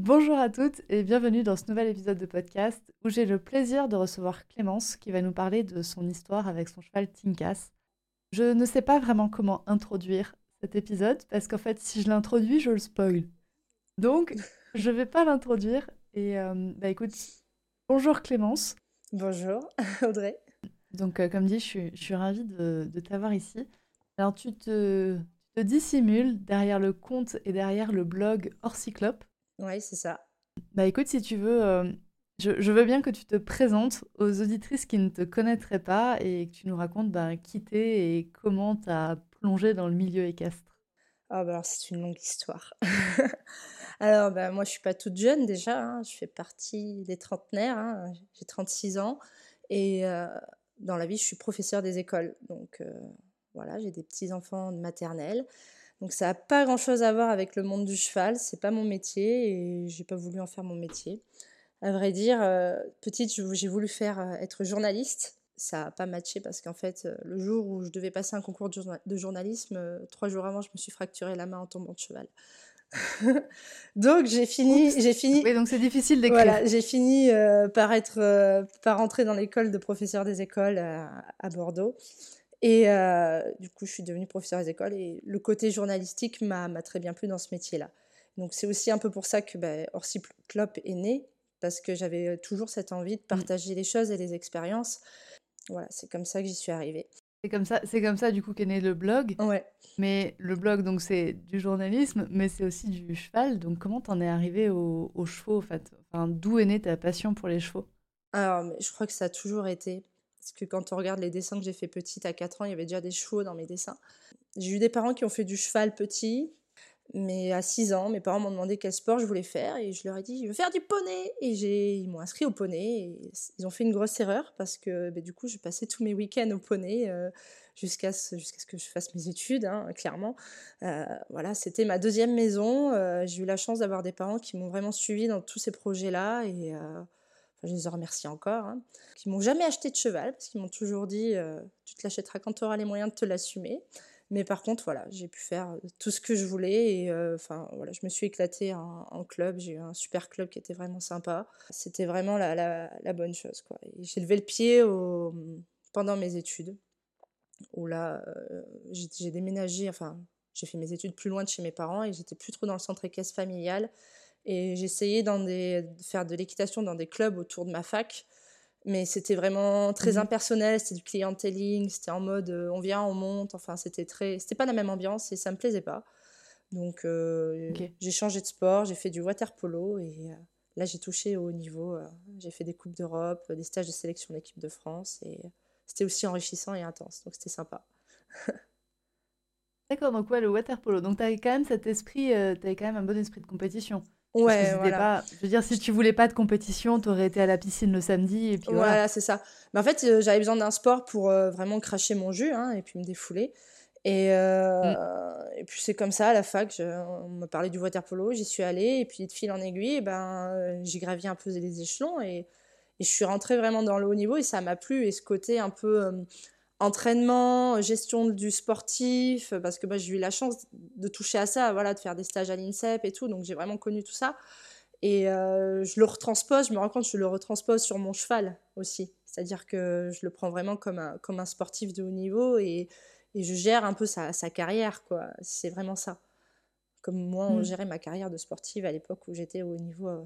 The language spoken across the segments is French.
Bonjour à toutes et bienvenue dans ce nouvel épisode de podcast où j'ai le plaisir de recevoir Clémence qui va nous parler de son histoire avec son cheval Tinkas. Je ne sais pas vraiment comment introduire cet épisode parce qu'en fait si je l'introduis je le spoil. Donc je vais pas l'introduire et euh, bah écoute, bonjour Clémence. Bonjour Audrey. Donc euh, comme dit je suis, ravie de, t'avoir ici. Alors tu te, te dissimules derrière le compte et derrière le blog Orcyclope. Oui, c'est ça. Bah écoute, si tu veux, euh, je, veux bien que tu te présentes aux auditrices qui ne te connaîtraient pas et que tu nous racontes bah, qui t'es et comment tu as plongé dans le milieu équestre. Ah bah alors c'est une longue histoire. alors bah, moi je suis pas toute jeune déjà, hein. je fais partie des trentenaires, hein. j'ai 36 ans et euh, dans la vie je suis professeur des écoles. Donc euh, voilà, j'ai des petits-enfants de maternelle. Donc ça n'a pas grand-chose à voir avec le monde du cheval, c'est pas mon métier et j'ai pas voulu en faire mon métier. À vrai dire, euh, petite, j'ai voulu faire euh, être journaliste. Ça n'a pas matché parce qu'en fait, euh, le jour où je devais passer un concours de, journalisme, trois jours avant, je me suis fracturé la main en tombant de cheval. donc j'ai fini, j'ai fini. Oui, donc c'est difficile d'écrire. Voilà, j'ai fini par être, par entrer dans l'école de professeur des écoles à Bordeaux. Et euh, du coup, je suis devenue professeure des écoles et le côté journalistique m'a très bien plu dans ce métier-là. Donc, c'est aussi un peu pour ça que bah, Orsi Clop est né, parce que j'avais toujours cette envie de mmh. partager les choses et les expériences. Voilà, c'est comme ça que j'y suis arrivée. C'est comme ça, c'est comme ça du coup qu'est né le blog. Ouais. Mais le blog, donc c'est du journalisme, mais c'est aussi du cheval. Donc comment t'en es arrivée aux, chevaux en fait? Enfin, d'où est née ta passion pour les chevaux? Alors, je crois que ça a toujours été. Parce que quand on regarde les dessins que j'ai fait petite à 4 ans, il y avait déjà des chevaux dans mes dessins. J'ai eu des parents qui ont fait du cheval petit, mais à 6 ans, mes parents m'ont demandé quel sport je voulais faire et je leur ai dit je veux faire du poney. Et ils m'ont inscrit au poney et ils ont fait une grosse erreur parce que bah, du coup je passais tous mes week-ends au poney euh, jusqu'à ce, ce que je fasse mes études hein, clairement. Euh, voilà c'était ma deuxième maison. Euh, j'ai eu la chance d'avoir des parents qui m'ont vraiment suivi dans tous ces projets là et je les remercie encore, hein, qui m'ont jamais acheté de cheval, parce qu'ils m'ont toujours dit euh, tu te l'achèteras quand tu auras les moyens de te l'assumer. Mais par contre, voilà, j'ai pu faire tout ce que je voulais et euh, enfin voilà, je me suis éclatée en, club. J'ai eu un super club qui était vraiment sympa. C'était vraiment la, la, bonne chose quoi. J'ai levé le pied au, pendant mes études, où là euh, j'ai déménagé, enfin j'ai fait mes études plus loin de chez mes parents et j'étais plus trop dans le centre équestre familial. Et j'essayais de faire de l'équitation dans des clubs autour de ma fac. Mais c'était vraiment très mmh impersonnel, c'était du clienteling, c'était en mode euh, on vient, on monte. Enfin, c'était très. C'était pas la même ambiance et ça me plaisait pas. Donc, euh, j'ai changé de sport, j'ai fait du water polo et euh, là, j'ai touché au haut niveau. j'ai fait des Coupes d'Europe, des stages de sélection d'équipe de France et c'était aussi enrichissant et intense. Donc, c'était sympa. D'accord, donc ouais, le water polo. Donc, tu quand même cet esprit, tu quand même un bon esprit de compétition. Ouais, voilà. je veux dire, si tu voulais pas de compétition, tu aurais été à la piscine le samedi et puis voilà. c'est ça. Mais en fait, euh, j'avais besoin d'un sport pour euh, vraiment cracher mon jus hein, et puis me défouler. Et, euh, mm. et puis c'est comme ça, à la fac, on me parlait du water polo, j'y suis allée, et puis de fil en aiguille, et ben, j'ai gravi un peu les échelons, et, et, je suis rentrée vraiment dans le haut niveau, et ça m'a plu, et ce côté un peu entraînement, gestion du sportif, parce que bah, j'ai eu la chance de toucher à ça, voilà, de faire des stages à l'INSEP et tout, donc j'ai vraiment connu tout ça. Et euh, je le retranspose, je me rends compte que je le retranspose sur mon cheval aussi. C'est-à-dire que je le prends vraiment comme un, comme un sportif de haut niveau et, et je gère un peu sa, sa carrière, quoi. C'est vraiment ça. Comme moi, on mmh. gérait ma carrière de sportive à l'époque où j'étais au haut niveau euh,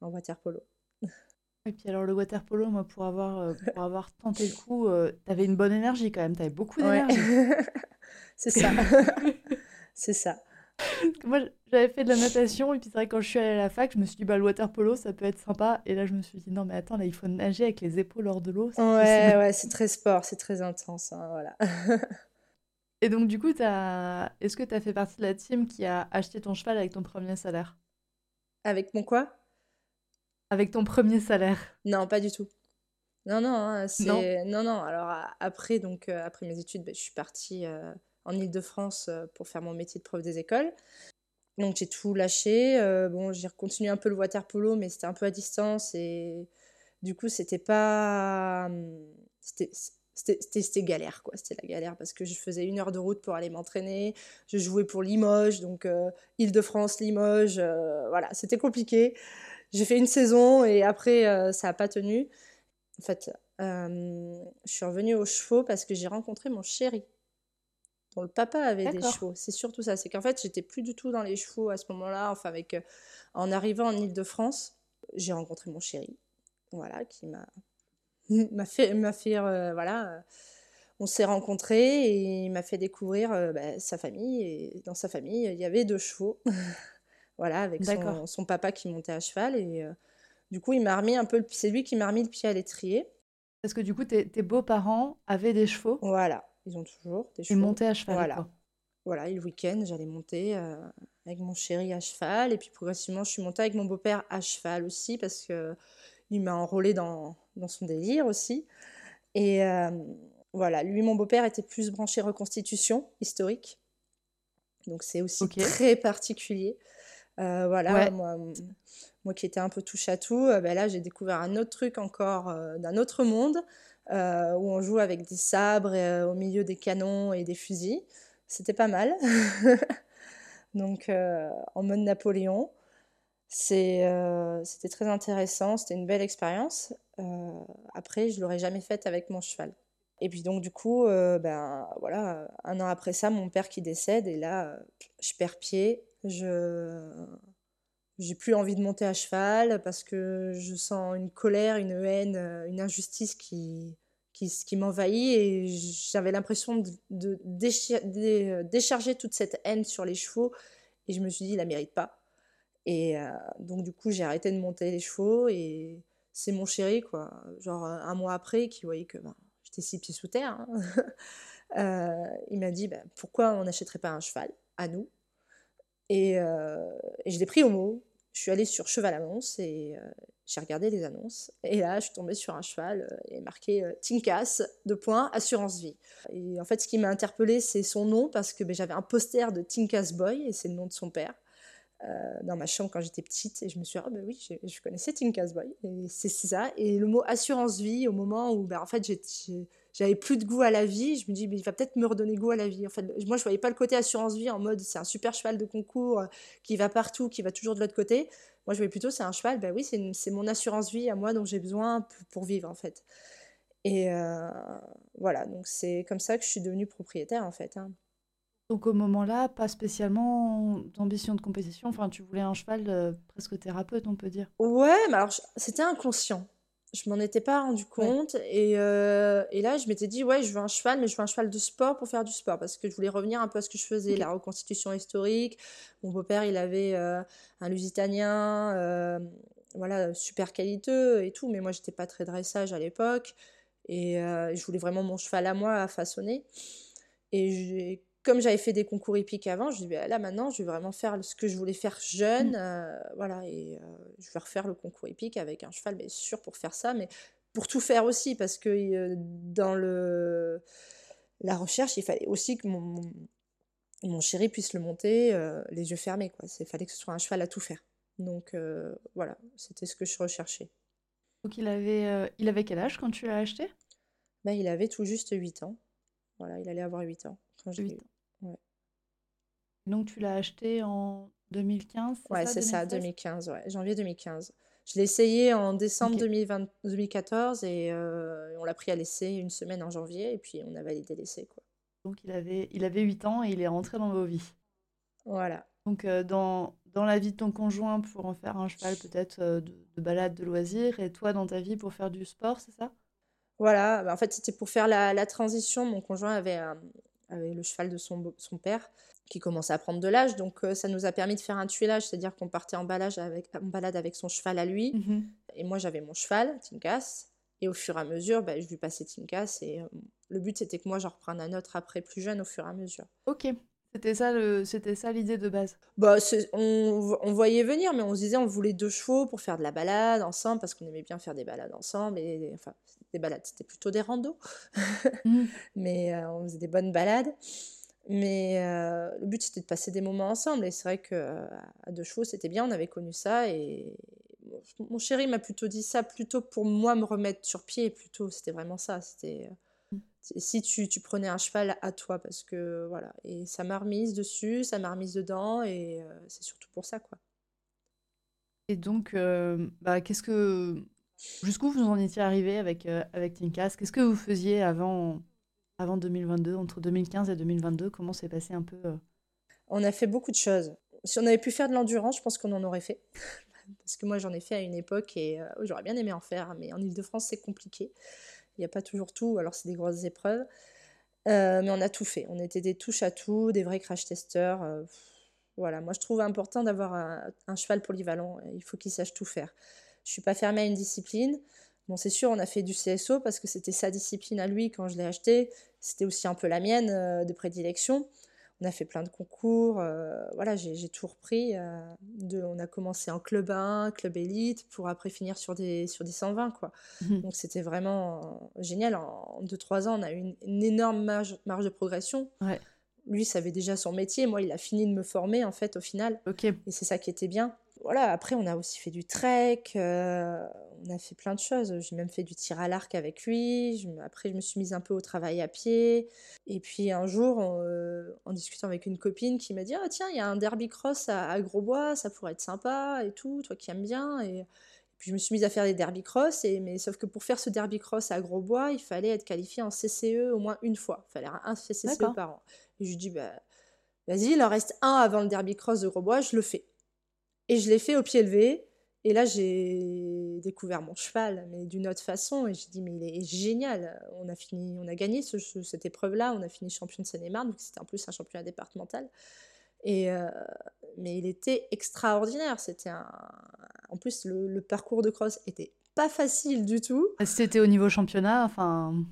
en water polo. Et puis alors le water polo, moi pour avoir, euh, pour avoir tenté le coup, euh, t'avais une bonne énergie quand même, t'avais beaucoup d'énergie. c'est ça. c'est ça. Moi j'avais fait de la natation et puis c'est vrai quand je suis allée à la fac, je me suis dit bah le water polo ça peut être sympa et là je me suis dit non mais attends là il faut nager avec les épaules hors de l'eau. Ouais ouais c'est très sport, c'est très intense hein, voilà. et donc du coup est-ce que tu as fait partie de la team qui a acheté ton cheval avec ton premier salaire? Avec mon quoi? Avec ton premier salaire Non, pas du tout. Non, non, hein, c'est... Non. non, Alors après, donc, euh, après mes études, ben, je suis partie euh, en Ile-de-France pour faire mon métier de prof des écoles. Donc j'ai tout lâché. bon, j'ai continué un peu le water polo, mais c'était un peu à distance et du coup, c'était pas... Hum, c'était c'était galère, quoi. C'était la galère parce que je faisais une heure de route pour aller m'entraîner. Je jouais pour Limoges, donc euh, Île-de-France, Limoges. Euh, voilà, c'était compliqué. J'ai fait une saison et après, euh, ça n'a pas tenu. En fait, je suis revenue aux chevaux parce que j'ai rencontré mon chéri, dont le papa avait des chevaux. C'est surtout ça. C'est qu'en fait, j'étais plus du tout dans les chevaux à ce moment-là. Enfin, avec, en arrivant en Île-de-France, j'ai rencontré mon chéri. Voilà, qui m'a m'a fait, m'a fait euh, voilà, euh, on s'est rencontrés et il m'a fait découvrir euh, bah, sa famille. Et dans sa famille, il y avait deux chevaux, voilà, avec son, son, papa qui montait à cheval. Et du coup, il m'a remis un peu, c'est lui qui m'a remis le pied à l'étrier. Parce que du coup, tes, tes beaux-parents avaient des chevaux. Voilà, ils ont toujours des chevaux. Et montaient à cheval. Voilà. Voilà, et le week-end, j'allais monter avec mon chéri à cheval. Et puis progressivement, je suis montée avec mon beau-père à cheval aussi parce que il m'a enrôlé dans, dans, son délire aussi. Et euh, voilà, lui, mon beau-père, était plus branché reconstitution historique. Donc c'est aussi très particulier. Euh, voilà, moi, moi qui étais un peu touche à tout, euh, ben là j'ai découvert un autre truc encore d'un autre monde où on joue avec des sabres au milieu des canons et des fusils. C'était pas mal. Donc en mode Napoléon. Euh, c'était très intéressant, c'était une belle expérience. Euh, après, je l'aurais jamais faite avec mon cheval. Et puis donc du coup, euh, ben voilà, un an après ça, mon père qui décède et là, je perds pied. Je j'ai plus envie de monter à cheval parce que je sens une colère, une haine, une injustice qui qui, qui m'envahit et j'avais l'impression de, de, décharger toute cette haine sur les chevaux et je me suis dit, il la mérite pas. Et euh, donc, du coup, j'ai arrêté de monter les chevaux et c'est mon chéri, quoi, genre un mois après, qui voyait que ben, j'étais six pieds sous terre. Hein. Euh, il m'a dit ben, pourquoi on n'achèterait pas un cheval à nous? Et, euh, et, je l'ai pris au mot. Je suis allée sur Cheval Annonce et j'ai regardé les annonces. Et là, je suis tombée sur un cheval et marqué Tinkas, de points, assurance vie. Et en fait, ce qui m'a interpellée, c'est son nom parce que ben, j'avais un poster de Tinkas Boy et c'est le nom de son père. Euh, dans ma chambre quand j'étais petite et je me suis dit, ah ben oui, je, connaissais Tinkas Boy. Et c'est ça. Et le mot assurance vie, au moment où ben, en fait j'avais plus de goût à la vie, je me dis, mais il va peut-être me redonner goût à la vie. En fait, moi je voyais pas le côté assurance vie en mode c'est un super cheval de concours euh, qui va partout, qui va toujours de l'autre côté. Moi je voyais plutôt c'est un cheval, ben oui, c'est mon assurance vie à moi dont j'ai besoin pour, vivre en fait. Et euh, voilà, donc c'est comme ça que je suis devenue propriétaire en fait. Hein. Donc au moment-là, pas spécialement d'ambition de compétition. Enfin, tu voulais un cheval euh, presque thérapeute, on peut dire. Ouais, mais alors c'était inconscient. Je m'en étais pas rendu compte. Et, euh, et, là, je m'étais dit, ouais, je veux un cheval, mais je veux un cheval de sport pour faire du sport. Parce que je voulais revenir un peu à ce que je faisais, la reconstitution historique. Mon beau-père, il avait euh, un lusitanien, voilà, super qualiteux et tout. Mais moi, j'étais pas très dressage à l'époque. Et je voulais vraiment mon cheval à moi à façonner. Et j'ai comme j'avais fait des concours hippiques avant, je dis bah, là maintenant, je vais vraiment faire ce que je voulais faire jeune, mmh. euh, voilà, et euh, je vais refaire le concours hippique avec un cheval, bien sûr pour faire ça, mais pour tout faire aussi, parce que euh, dans le la recherche, il fallait aussi que mon, mon, chéri puisse le monter les yeux fermés, quoi. Il fallait que ce soit un cheval à tout faire. Donc voilà, c'était ce que je recherchais. Donc il avait, il avait quel âge quand tu l'as acheté? Bah, Il avait tout juste 8 ans. Voilà, il allait avoir 8 ans quand je l'ai donc tu l'as acheté en 2015 Ouais, c'est ça, 2015, ouais, janvier 2015. Je l'ai essayé en décembre 2014 et euh, on l'a pris à l'essai une semaine en janvier et puis on a validé l'essai. Quoi. Donc il avait, il avait 8 ans et il est rentré dans vos vies. Voilà. Donc euh, dans, dans la vie de ton conjoint pour en faire un cheval peut-être euh, de, balade, de loisir et toi dans ta vie pour faire du sport, c'est ça? Voilà, bah, en fait c'était pour faire la, la, transition. Mon conjoint avait, avait le cheval de son, son père qui commençait à prendre de l'âge. Donc, euh, ça nous a permis de faire un tuilage, c'est-à-dire qu'on partait en, avec, en balade avec son cheval à lui. Mmh et moi, j'avais mon cheval, Tinkas. Et au fur et à mesure, bah, je lui passais Tinkas. Et euh, le but, c'était que moi, j'en reprenne un autre après, plus jeune, au fur et à mesure. Ok. C'était ça le, c'était ça l'idée de base. Bah, on, on, voyait venir, mais on se disait on voulait deux chevaux pour faire de la balade ensemble parce qu'on aimait bien faire des balades ensemble et enfin des balades, c'était plutôt des randos, mmh. mais euh, on faisait des bonnes balades. Mais euh, le but c'était de passer des moments ensemble et c'est vrai que à deux chevaux c'était bien, on avait connu ça et mon chéri m'a plutôt dit ça plutôt pour moi me remettre sur pied plutôt c'était vraiment ça c'était si tu, tu, prenais un cheval à toi, parce que voilà, et ça m'a remise dessus, ça m'a remise dedans, et euh, c'est surtout pour ça, quoi. Et donc, euh, bah, qu'est-ce que, jusqu'où vous en étiez arrivé avec, euh, avec Tinkas Qu'est-ce que vous faisiez avant, avant 2022, entre 2015 et 2022 Comment s'est passé un peu On a fait beaucoup de choses. Si on avait pu faire de l'endurance, je pense qu'on en aurait fait. parce que moi, j'en ai fait à une époque et j'aurais bien aimé en faire, mais en Ile-de-France, c'est compliqué. Il n'y a pas toujours tout, alors c'est des grosses épreuves. Euh, mais on a tout fait. On était des touches à tout, des vrais crash testeurs. Euh, voilà, moi je trouve important d'avoir un, cheval polyvalent. Il faut qu'il sache tout faire. Je suis pas fermée à une discipline. Bon, c'est sûr, on a fait du CSO parce que c'était sa discipline à lui quand je l'ai acheté. C'était aussi un peu la mienne euh, de prédilection on a fait plein de concours. Euh, voilà, j'ai tout repris. Euh, de, on a commencé en club 1, club élite, pour après finir sur des, sur des 120. Quoi. Mmh. Donc c'était vraiment génial. En 2-3 ans, on a eu une, énorme marge, marge, de progression. Lui, savait déjà son métier. Moi, il a fini de me former, en fait, au final. Et c'est ça qui était bien voilà, après, on a aussi fait du trek, euh, on a fait plein de choses. J'ai même fait du tir à l'arc avec lui. après, je me suis mise un peu au travail à pied. Et puis un jour, euh, en, discutant avec une copine qui m'a dit Ah, tiens, il y a un derby cross à, Grosbois, ça pourrait être sympa et tout, toi qui aimes bien. Et, puis je me suis mise à faire des derby cross. Et, mais sauf que pour faire ce derby cross à Grosbois, il fallait être qualifié en CCE au moins une fois. Il fallait un CCE par an. Et je lui dis Bah. Vas-y, il en reste un avant le derby cross de Grosbois, je le fais. Et je l'ai fait au pied levé. Et là, j'ai découvert mon cheval, mais d'une autre façon. Et j'ai dit, mais il est génial. On a fini, on a gagné cette épreuve-là. On a fini champion de Seine-et-Marne, donc c'était en plus un championnat départemental. Et euh, mais il était extraordinaire. C'était. En plus, le, le, parcours de cross était pas facile du tout. C'était au niveau championnat, enfin.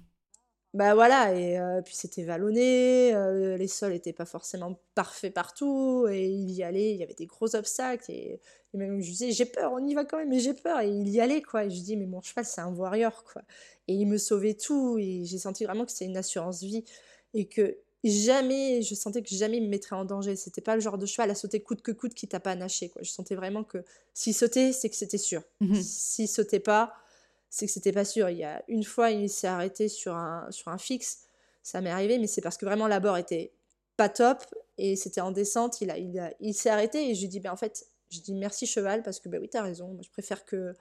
Bah voilà, et euh, puis c'était vallonné, euh, les sols n'étaient pas forcément parfaits partout, et il y allait, il y avait des gros obstacles, et, même je disais, j'ai peur, on y va quand même, mais j'ai peur, et il y allait, quoi. Et je dis, mais mon cheval, c'est un warrior, quoi. Et il me sauvait tout, et j'ai senti vraiment que c'était une assurance vie, et que jamais, je sentais que jamais il me mettrait en danger. C'était pas le genre de cheval à sauter coûte que coûte qui t'a pas naché, quoi. Je sentais vraiment que s'il sautait, c'est que c'était sûr. Mmh s'il sautait pas, c'est que c'était pas sûr. Il y a une fois, il s'est arrêté sur un, sur fixe, ça m'est arrivé, mais c'est parce que vraiment l'abord était pas top et c'était en descente. Il s'est arrêté et je lui dis, ben, en fait, je dis merci cheval parce que ben oui, t'as raison. Moi, je préfère que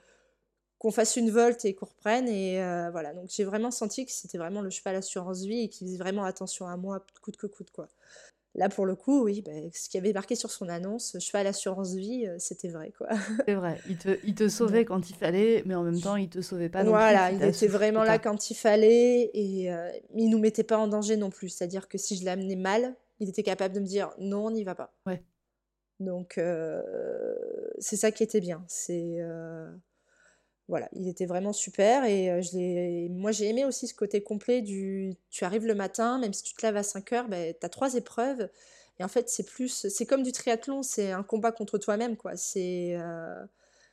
qu'on fasse une volte et qu'on reprenne. Et euh, voilà, donc j'ai vraiment senti que c'était vraiment le cheval assurance vie et qu'il faisait vraiment attention à moi, coûte que coûte, quoi. Là, pour le coup, oui, bah, ce qui avait marqué sur son annonce, cheval assurance vie, euh, c'était vrai, quoi. C'est vrai. Il te, il te sauvait quand il fallait, mais en même temps, il te sauvait pas non voilà, il était vraiment là quand il fallait et euh, il nous mettait pas en danger non plus. C'est-à-dire que si je l'amenais mal, il était capable de me dire non, on n'y va pas. Ouais. Donc, euh, c'est ça qui était bien. C'est voilà, il était vraiment super et euh, je moi j'ai aimé aussi ce côté complet du tu arrives le matin, même si tu te lèves à 5 heures, ben, tu as trois épreuves et en fait c'est plus, c'est comme du triathlon, c'est un combat contre toi-même quoi. C'est, euh,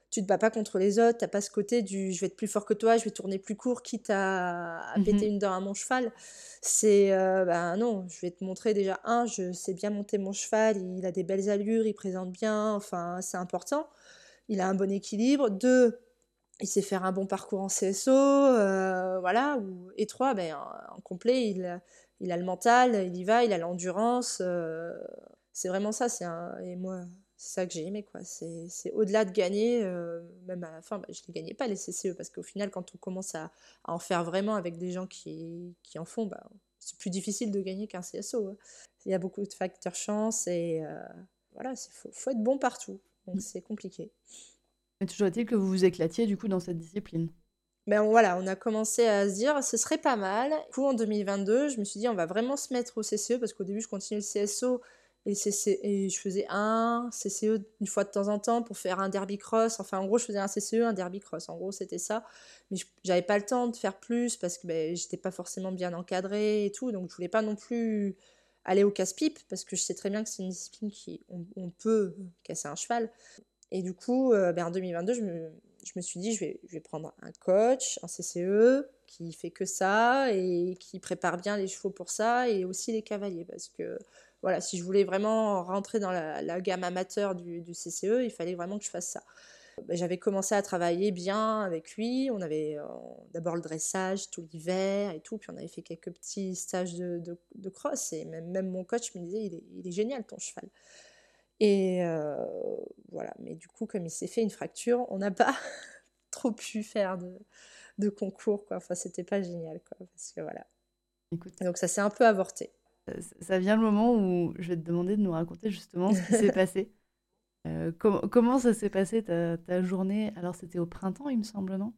tu te bats pas contre les autres, t'as pas ce côté du je vais être plus fort que toi, je vais tourner plus court quitte à, à mmh péter une dent à mon cheval. C'est, euh, ben non, je vais te montrer déjà, un, je sais bien monter mon cheval, il a des belles allures, il présente bien, enfin c'est important, il a un bon équilibre. Deux, il sait faire un bon parcours en CSO, euh, voilà, ou, et trois, ben, en, complet, il, il, a le mental, il y va, il a l'endurance, euh, c'est vraiment ça, c'est un, et moi, c'est ça que j'ai aimé, quoi, c'est, au-delà de gagner, euh, même à la fin, ben, je ne gagnais pas les CCE, parce qu'au final, quand on commence à, en faire vraiment avec des gens qui, qui en font, ben, c'est plus difficile de gagner qu'un CSO. Hein. Il y a beaucoup de facteurs chance, et voilà, il faut, faut être bon partout, donc mmh. c'est compliqué. Mais toujours est-il que vous vous éclatiez du coup dans cette discipline. Ben voilà, on a commencé à se dire ce serait pas mal. Du coup, en 2022, je me suis dit on va vraiment se mettre au CCE parce qu'au début, je continuais le CSO et, et je faisais un CCE une fois de temps en temps pour faire un derby cross. Enfin, en gros, je faisais un CCE, un derby cross. En gros, c'était ça. Mais j'avais pas le temps de faire plus parce que ben, j'étais pas forcément bien encadrée et tout. Donc, je voulais pas non plus aller au casse-pipe, parce que je sais très bien que c'est une discipline qui on, peut casser un cheval. Et du coup, ben, en 2022, je me, je me, suis dit, je vais, je vais prendre un coach, un CCE, qui fait que ça et qui prépare bien les chevaux pour ça, et aussi les cavaliers, parce que voilà, si je voulais vraiment rentrer dans la, gamme amateur du, CCE, il fallait vraiment que je fasse ça. Ben, j'avais commencé à travailler bien avec lui. On avait euh, d'abord le dressage tout l'hiver et tout, puis on avait fait quelques petits stages de, de, cross. Et même, même, mon coach me disait il est, il est génial ton cheval. Et euh, voilà, mais du coup, comme il s'est fait une fracture, on n'a pas trop pu faire de, de concours, quoi. Enfin, c'était pas génial, quoi, parce que voilà. Écoute. Donc ça s'est un peu avorté. Ça vient le moment où je vais te demander de nous raconter justement ce qui s'est passé. Euh, comment ça s'est passé ta, ta journée? Alors c'était au printemps, il me semble, non?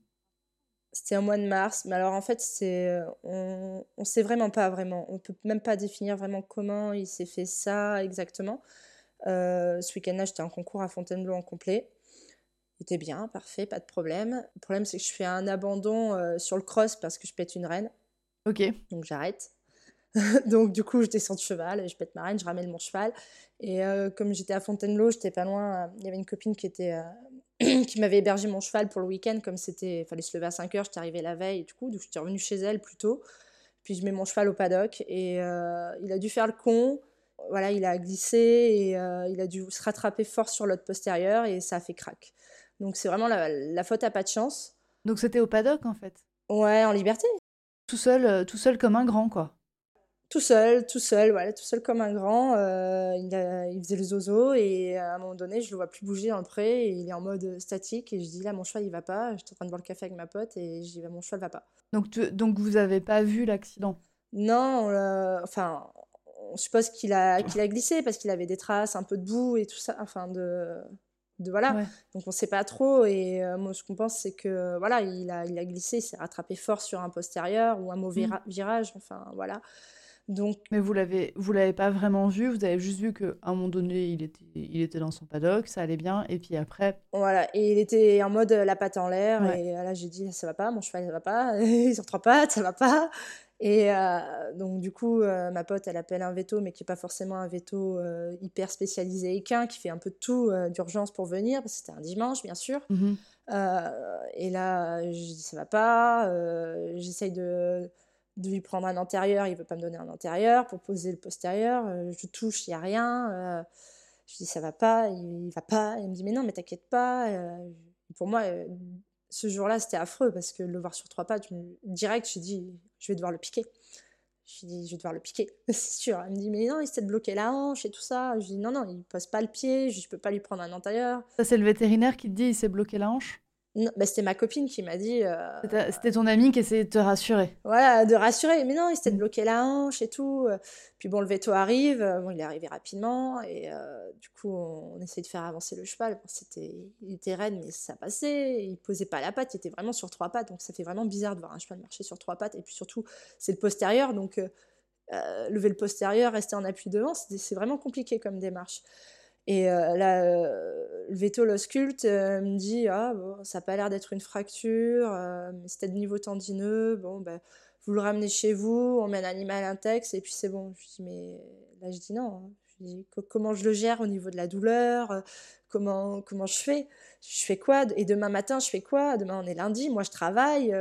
C'était au mois de mars, mais alors en fait, c'est on ne sait vraiment pas vraiment. On peut même pas définir vraiment comment il s'est fait ça exactement. Euh, ce week-end-là, j'étais en concours à Fontainebleau en complet. Il était bien, parfait, pas de problème. Le problème, c'est que je fais un abandon euh, sur le cross parce que je pète une reine. Ok. Donc j'arrête. donc du coup, je descends de cheval, je pète ma reine, je ramène mon cheval. Et euh, comme j'étais à Fontainebleau, j'étais pas loin. Il y avait une copine qui était qui m'avait hébergé mon cheval pour le week-end, comme c'était, fallait se lever à 5 heures, j'étais arrivée la veille et du coup, donc j'étais revenue chez elle plus tôt. Puis je mets mon cheval au paddock et il a dû faire le con voilà, il a glissé et euh, il a dû se rattraper fort sur l'autre postérieur et ça a fait crack. Donc c'est vraiment la, faute à pas de chance. Donc c'était au paddock en fait Ouais, en liberté. Tout seul, euh, tout seul comme un grand quoi. Tout seul, tout seul, voilà, tout seul comme un grand. Euh, il, il, faisait le zozo et à un moment donné, je le vois plus bouger dans le pré et il est en mode statique et je dis là mon cheval il va pas. J'étais en train de boire le café avec ma pote et je dis bah, mon cheval va pas. Donc, donc vous avez pas vu l'accident? Non, enfin on suppose qu'il a, qu'il a glissé parce qu'il avait des traces, un peu de boue et tout ça, enfin de, de voilà. Donc on ne sait pas trop. Et euh, moi, ce qu'on pense, c'est que voilà, il a, il a glissé, il s'est rattrapé fort sur un postérieur ou un mauvais mmh. virage, enfin voilà. Donc, mais vous l'avez, vous l'avez pas vraiment vu. Vous avez juste vu qu'à un moment donné, il était, il était dans son paddock, ça allait bien, et puis après. Voilà, et il était en mode la patte en l'air. Et là, j'ai dit, ça va pas, mon cheval, ça va pas. il sort trois pattes, ça va pas. Et euh, donc, du coup, euh, ma pote, elle appelle un veto, mais qui n'est pas forcément un veto euh, hyper spécialisé équin, qui fait un peu de tout d'urgence pour venir, parce que c'était un dimanche, bien sûr. Mmh et là, je dis, ça va pas. J'essaye de, de, lui prendre un antérieur, il veut pas me donner un antérieur pour poser le postérieur. je touche, il n'y a rien. je dis, ça va pas, il, il va pas. Il me dit, mais non, mais t'inquiète pas. pour moi, ce jour-là, c'était affreux parce que le voir sur trois pattes, direct, j'ai dit, je vais devoir le piquer. Je dit, je vais devoir le piquer, c'est sûr. Elle me dit, mais non, il s'est bloqué la hanche et tout ça. Je dis, non, non, il pose pas le pied, je peux pas lui prendre un antérieur. Ça, c'est le vétérinaire qui te dit, il s'est bloqué la hanche? Bah, c'était ma copine qui m'a dit. Euh, c'était ton ami qui essayait de te rassurer. Voilà, de rassurer. Mais non, il s'était mm. bloqué la hanche et tout. Puis bon, le veto arrive. Bon, il est arrivé rapidement. Et euh, du coup, on, essayait de faire avancer le cheval. c'était, il était raide, mais ça passait. Il posait pas la patte. Il était vraiment sur trois pattes. Donc ça fait vraiment bizarre de voir un cheval marcher sur trois pattes. Et puis surtout, c'est le postérieur. Donc euh, lever le postérieur, rester en appui devant, c'est vraiment compliqué comme démarche. Et euh, là, euh, le veto euh, me dit Ah, ça n'a pas l'air d'être une fracture, mais c'était de niveau tendineux. Bon, ben, vous le ramenez chez vous, on met un animal index, et puis c'est bon. Je dis Mais là, je dis non. Hein. Je dis Comment je le gère au niveau de la douleur comment, comment je fais? Je fais quoi? Et demain matin, je fais quoi? Demain, on est lundi, moi, je travaille.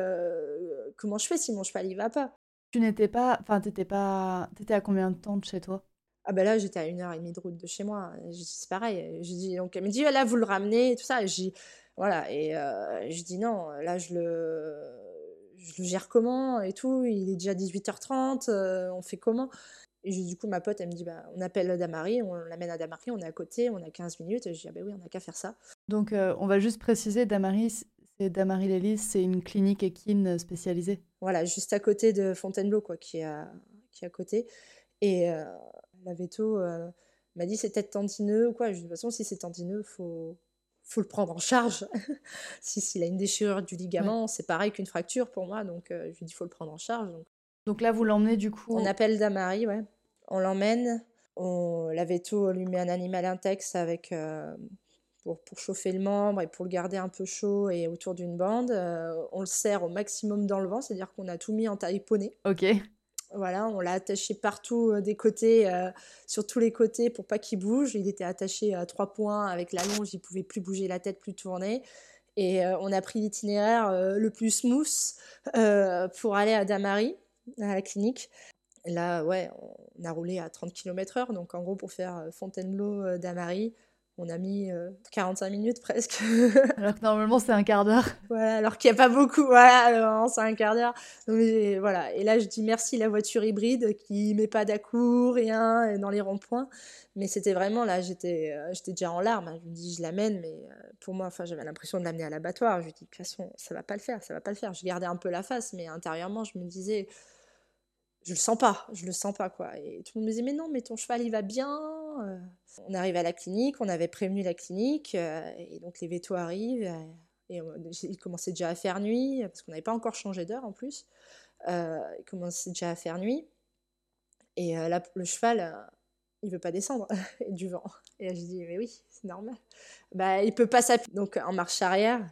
comment je fais si mon cheval, il va pas? Tu n'étais pas. Enfin, t'étais pas. T'étais à combien de temps de chez toi? Ah ben là, j'étais à une heure et demie de route de chez moi. C'est pareil. Je dis, donc elle me dit, là, vous le ramenez et tout ça. Dis, voilà. Et euh, je dis, non, là, je le, je le gère comment et tout. Il est déjà 18h30. Euh, on fait comment? Et du coup, ma pote, elle me dit, bah, on appelle Damari, on l'amène à Damari, on est à côté, on a 15 minutes. Et je dis, ah ben oui, on n'a qu'à faire ça. Donc, euh, on va juste préciser, Damari, c'est Damari Lélis, c'est une clinique équine spécialisée. Voilà, juste à côté de Fontainebleau, quoi, qui est à, qui est à côté. Et la veto euh, m'a dit c'est peut-être tendineux ou quoi. Je de toute façon, si c'est tendineux, faut faut le prendre en charge. si s'il a une déchirure du ligament, c'est pareil qu'une fracture pour moi, donc euh, je lui dis faut le prendre en charge. Donc, là, vous l'emmenez du coup On appelle Damari, ouais. On l'emmène. On... La veto lui met un animal intex avec euh, pour, pour, chauffer le membre et pour le garder un peu chaud et autour d'une bande. on le serre au maximum dans le vent, c'est-à-dire qu'on a tout mis en taille poney. Ok. Voilà, on l'a attaché partout euh, des côtés, euh, sur tous les côtés pour pas qu'il bouge. Il était attaché à trois points avec la longe, il pouvait plus bouger la tête, plus tourner. Et on a pris l'itinéraire le plus smooth pour aller à Damary, à la clinique. là, ouais, on a roulé à 30 km/h. Donc, en gros, pour faire Fontainebleau-Damary, on a mis 45 euh, minutes presque. alors que normalement c'est un quart d'heure. Voilà, alors qu'il n'y a pas beaucoup. Voilà, c'est un quart d'heure. voilà. Et là, je dis merci la voiture hybride qui met pas dà rien dans les ronds-points. Mais c'était vraiment là, j'étais, euh, j'étais déjà en larmes. Hein. Je me dis, je l'amène, mais euh, pour moi, enfin, j'avais l'impression de l'amener à l'abattoir. Je lui dis, de toute façon, ça va pas le faire, ça va pas le faire. Je gardais un peu la face, mais intérieurement, je me disais, je le sens pas, je le sens pas quoi. Et tout le monde me disait mais non, mais ton cheval il va bien. Euh. On arrive à la clinique, on avait prévenu la clinique euh, et donc les vétos arrivent euh, et il commençait déjà à faire nuit parce qu'on n'avait pas encore changé d'heure en plus. il commençait déjà à faire nuit et là le cheval il veut pas descendre du vent. Et là, je dis mais oui c'est normal. Bah il peut pas s'appuyer donc en marche arrière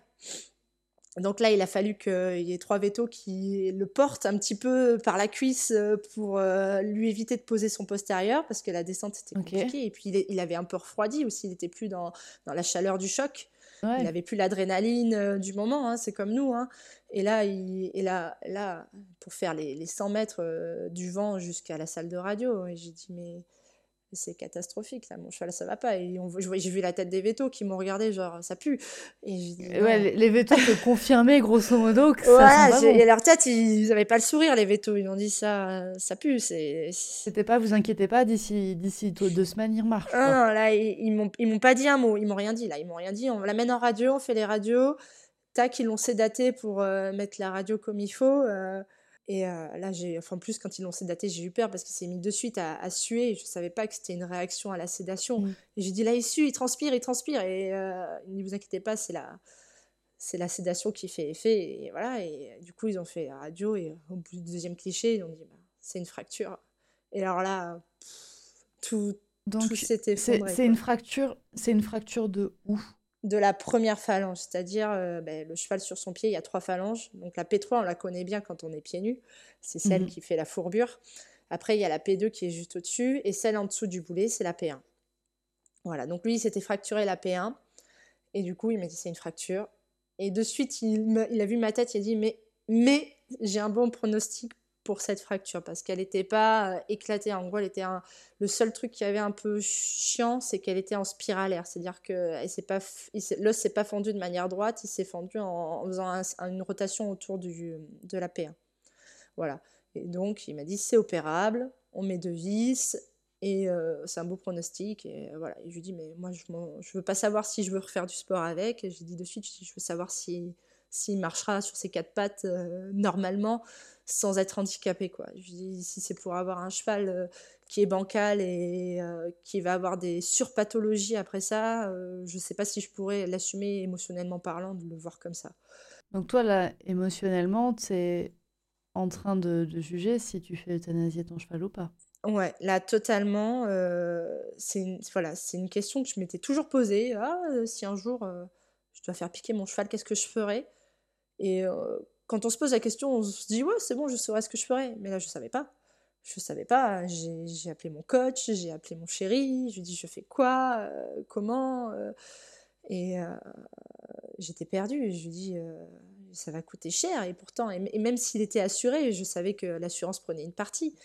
donc là, il a fallu qu'il y ait trois vétos qui le portent un petit peu par la cuisse euh, pour euh, lui éviter de poser son postérieur parce que la descente était compliquée. Et puis il, avait un peu refroidi aussi, il n'était plus dans, la chaleur du choc. Il n'avait plus l'adrénaline euh, du moment, hein, c'est comme nous. Hein. Et là, il, là, là, pour faire les, les 100 mètres du vent jusqu'à la salle de radio, j'ai dit, mais c'est catastrophique là. Mon cheval ça va pas. Et j'ai vu la tête des vétos qui m'ont regardé genre ça pue. Et ouais, les vétos te confirmaient grosso modo que ça et leur tête ils n'avaient pas le sourire les vétos. Ils ont dit ça ça pue c'est c'était pas vous inquiétez pas d'ici d'ici deux semaines il marche non, non là ils, m'ont ils m'ont pas dit un mot. Ils m'ont rien dit là. Ils m'ont rien dit. On l'amène en radio on fait les radios. Tac ils l'ont sédaté pour euh, mettre la radio comme il faut euh, et là, j'ai, enfin, plus quand ils l'ont sédaté, j'ai eu peur parce qu'il s'est mis de suite à, suer. je ne savais pas que c'était une réaction à la sédation. Mmh. Et j'ai dit là, il sue, il transpire, il transpire. Et ne vous inquiétez pas, c'est la, c'est la sédation qui fait effet. Et voilà. Et du coup, ils ont fait la radio. Et au bout du deuxième cliché, ils ont dit bah, c'est une fracture. Et alors là, tout, tout s'est effondré. C'est une fracture, c'est une fracture de où? De la première phalange, c'est-à-dire euh, ben, le cheval sur son pied, il y a trois phalanges. Donc la P3, on la connaît bien quand on est pieds nus, c'est celle mhm. qui fait la fourbure. Après, il y a la P2 qui est juste au-dessus, et celle en dessous du boulet, c'est la P1. Voilà, donc lui, il s'était fracturé la P1, et du coup, il m'a dit c'est une fracture. Et de suite, il, il, a vu ma tête, il a dit mais, mais j'ai un bon pronostic pour cette fracture parce qu'elle n'était pas euh, éclatée. En gros, elle était le seul truc qui avait un peu chiant, c'est qu'elle était en spiralaire. C'est-à-dire que pas, l'os s'est pas fendu de manière droite, il s'est fendu en, faisant une rotation autour du, de la P1. Voilà. Et donc, il m'a dit c'est opérable, on met deux vis et euh, c'est un beau pronostic. Et euh, voilà. Et je lui dis mais moi, je ne veux pas savoir si je veux refaire du sport avec. J'ai dit de suite, je veux savoir si s'il marchera sur ses quatre pattes normalement sans être handicapé. Quoi. Je dis, si c'est pour avoir un cheval euh, qui est bancal et euh, qui va avoir des surpathologies après ça, euh, je ne sais pas si je pourrais l'assumer émotionnellement parlant, de le voir comme ça. Donc toi, là, émotionnellement, tu es en train de, juger si tu fais euthanasier ton cheval ou pas? Ouais, là, totalement. c'est une, voilà, une question que je m'étais toujours posée. Ah, si un jour je dois faire piquer mon cheval, qu'est-ce que je ferais? Et quand on se pose la question, on se dit ouais, c'est bon, je saurais ce que je ferais. Mais là, je savais pas. Je savais pas. J'ai appelé mon coach, j'ai appelé mon chéri, je lui ai dit je fais quoi, euh, comment. Euh, et euh, j'étais perdue. Je lui ai dit ça va coûter cher. Et pourtant, et, même s'il était assuré, je savais que l'assurance prenait une partie.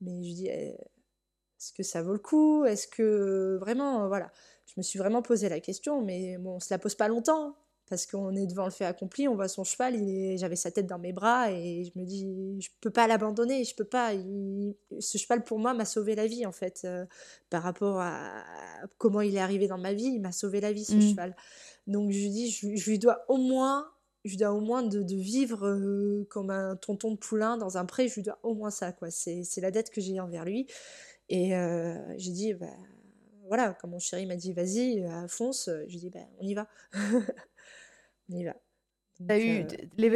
Mais je lui ai dit est-ce que ça vaut le coup? Est-ce que vraiment, voilà. Je me suis vraiment posé la question, mais bon, on se la pose pas longtemps parce qu'on est devant le fait accompli, on voit son cheval, j'avais sa tête dans mes bras et je me dis, je peux pas l'abandonner, je peux pas. Ce cheval pour moi m'a sauvé la vie en fait, euh, par rapport à comment il est arrivé dans ma vie, il m'a sauvé la vie ce mmh. cheval. Donc je lui dis, je, lui dois au moins, je dois au moins de, vivre euh, comme un tonton de poulain dans un pré, je lui dois au moins ça quoi. C'est la dette que j'ai envers lui. Et euh, j'ai dit, bah, voilà, quand mon chéri m'a dit, vas-y, fonce, j'ai dit, bah, on y va. on y va. eu, euh, les,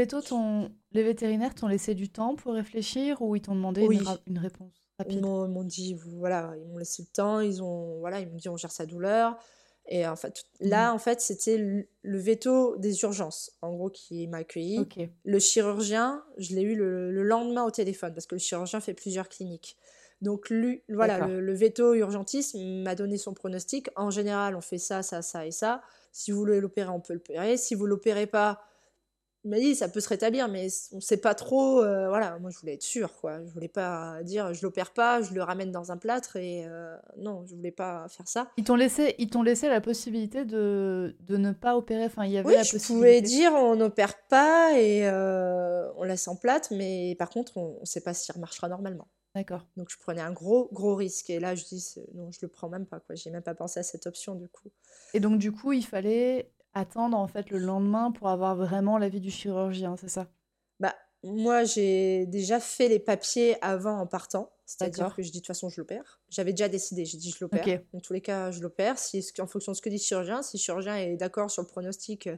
les vétérinaires t'ont laissé du temps pour réfléchir ou ils t'ont demandé une, réponse rapide? Ils m'ont dit, voilà, ils m'ont laissé le temps, ils ont, voilà, ils m'ont dit on gère sa douleur. Et en fait, là, Mmh. en fait, c'était le, le veto des urgences, en gros, qui m'a accueilli. Le chirurgien, je l'ai eu le, le lendemain au téléphone, parce que le chirurgien fait plusieurs cliniques. Donc, lui, voilà, le, le veto urgentiste m'a donné son pronostic. En général, on fait ça, ça, ça et ça. Si vous voulez l'opérer, on peut l'opérer. Si vous l'opérez pas, il m'a dit ça peut se rétablir, mais on sait pas trop. euh, voilà, moi je voulais être sûre, quoi. Je voulais pas dire je l'opère pas, je le ramène dans un plâtre et euh, non, je voulais pas faire ça. Ils t'ont laissé, ils t'ont laissé la possibilité de, de ne pas opérer. Enfin, il y avait Oui, la je pouvais possibilité. dire on n'opère pas et euh, on laisse en plâtre, mais par contre on, on sait pas s'il remarchera normalement. D'accord. Donc je prenais un gros gros risque et là je dis non, je le prends même pas quoi. J'ai même pas pensé à cette option du coup. Et donc, du coup, il fallait attendre en fait le lendemain pour avoir vraiment l'avis du chirurgien, c'est ça? Bah, moi, j'ai déjà fait les papiers avant en partant. C'est-à-dire que je dis de toute façon, je l'opère. J'avais déjà décidé, j'ai dit je l'opère. Ok. Dans tous les cas, je l'opère. Si, en fonction de ce que dit le chirurgien, si le chirurgien est d'accord sur le pronostic, euh,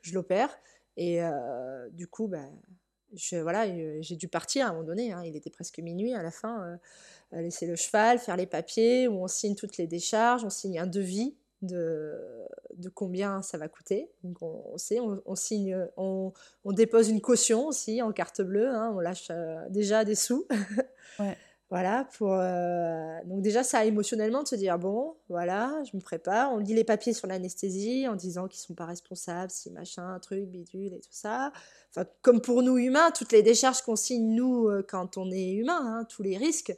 je l'opère. Et euh, du coup, bah, voilà, euh, j'ai dû partir à un moment donné. hein. Il était presque minuit à la fin. euh, laisser le cheval, faire les papiers, où on signe toutes les décharges, on signe un devis de, de combien ça va coûter. Donc on, sait, on, signe, on, dépose une caution aussi en carte bleue, hein, on lâche euh, déjà des sous. Voilà, pour, euh, donc déjà ça émotionnellement de se dire bon, voilà, je me prépare, on lit les papiers sur l'anesthésie en disant qu'ils sont pas responsables, si machin, truc, bidule et tout ça. Enfin, comme pour nous humains, toutes les décharges qu'on signe nous euh, quand on est humain, hein, tous les risques,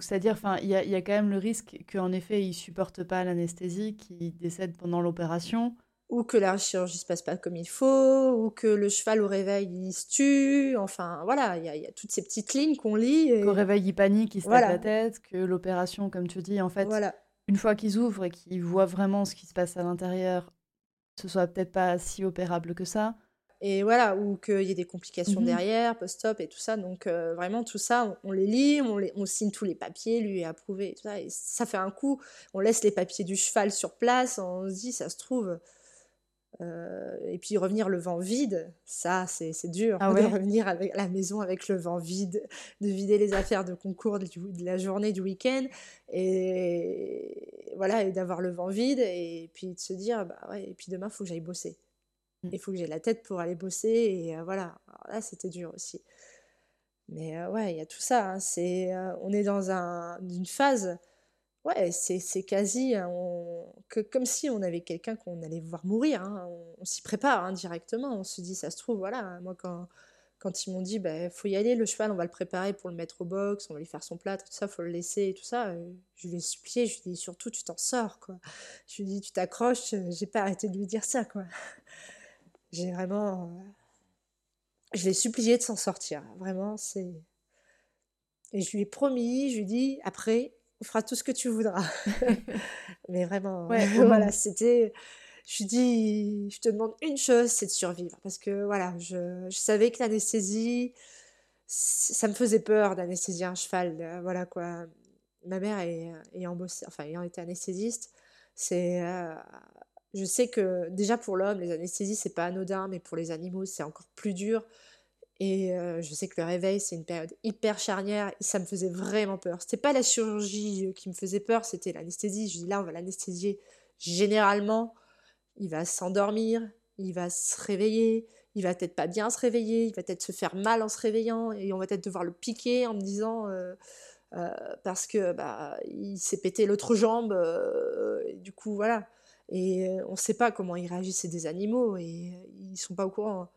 c'est-à-dire, il y y a quand même le risque qu'en effet, il supporte pas l'anesthésie, qu'il décède pendant l'opération. Ou que la chirurgie se passe pas comme il faut, ou que le cheval au réveil il se tue. Enfin, voilà, il y, a- il y a toutes ces petites lignes qu'on lit. Et... Qu'au réveil, il panique, il se tape Voilà. la tête, que l'opération, comme tu dis, en fait, Voilà. une fois qu'ils ouvrent et qu'ils voient vraiment ce qui se passe à l'intérieur, ce soit peut-être pas si opérable que ça. Et voilà, ou qu'il y ait des complications Mhm. derrière, post-op et tout ça. Donc, euh, vraiment, tout ça, on, on les lit, on, les- on signe tous les papiers, lui est approuvé et tout ça. Et ça fait un coup, on laisse les papiers du cheval sur place, on se dit, ça se trouve. Euh, et puis revenir le vent vide, ça, c'est c'est dur Ah de ouais? revenir avec, à la maison avec le vent vide, de vider les affaires de concours de la journée, du week-end, et voilà, et d'avoir le vent vide, et puis de se dire, bah ouais, et puis demain, il faut que j'aille bosser. Mm. Il faut que j'ai la tête pour aller bosser, et euh, voilà. Alors là, c'était dur aussi. Mais euh, ouais, il y a tout ça. hein, C'est, on est dans un, une phase, ouais, c'est quasi hein, comme si on avait quelqu'un qu'on allait voir mourir. hein, On, s'y prépare hein, directement. On se dit, ça se trouve, voilà. Moi, quand, quand ils m'ont dit, bah, faut y aller, le cheval, on va le préparer pour le mettre au box, on va lui faire son plâtre, tout ça, faut le laisser et tout ça. euh, je lui ai supplié, je lui ai dit, surtout, tu t'en sors, quoi. Je lui ai dit, tu t'accroches, euh, j'ai pas arrêté de lui dire ça, quoi. J'ai vraiment. euh, je l'ai supplié de s'en sortir. Vraiment, c'est. Et je lui ai promis, je lui ai dit, après, on fera tout ce que tu voudras. Mais vraiment, Ouais, au voilà, moment. c'était. Je dis, je te demande une chose, c'est de survivre. Parce que voilà, je, je savais que l'anesthésie, ça me faisait peur d'anesthésier un cheval. euh, Voilà quoi. Ma mère est, ayant bossé, enfin, ayant été anesthésiste, c'est. euh, je sais que déjà pour l'homme, les anesthésies, c'est pas anodin, mais pour les animaux, c'est encore plus dur. Et euh, je sais que le réveil, c'est une période hyper charnière et ça me faisait vraiment peur. C'était pas la chirurgie euh, qui me faisait peur, c'était l'anesthésie. Je dis là, on va l'anesthésier généralement. Il va s'endormir, il va se réveiller, il va peut-être pas bien se réveiller, il va peut-être se faire mal en se réveillant et on va peut-être devoir le piquer en me disant euh, parce que bah, il s'est pété l'autre jambe. et du coup, voilà. Et on sait pas comment ils réagissent, c'est des animaux et ils sont pas au courant.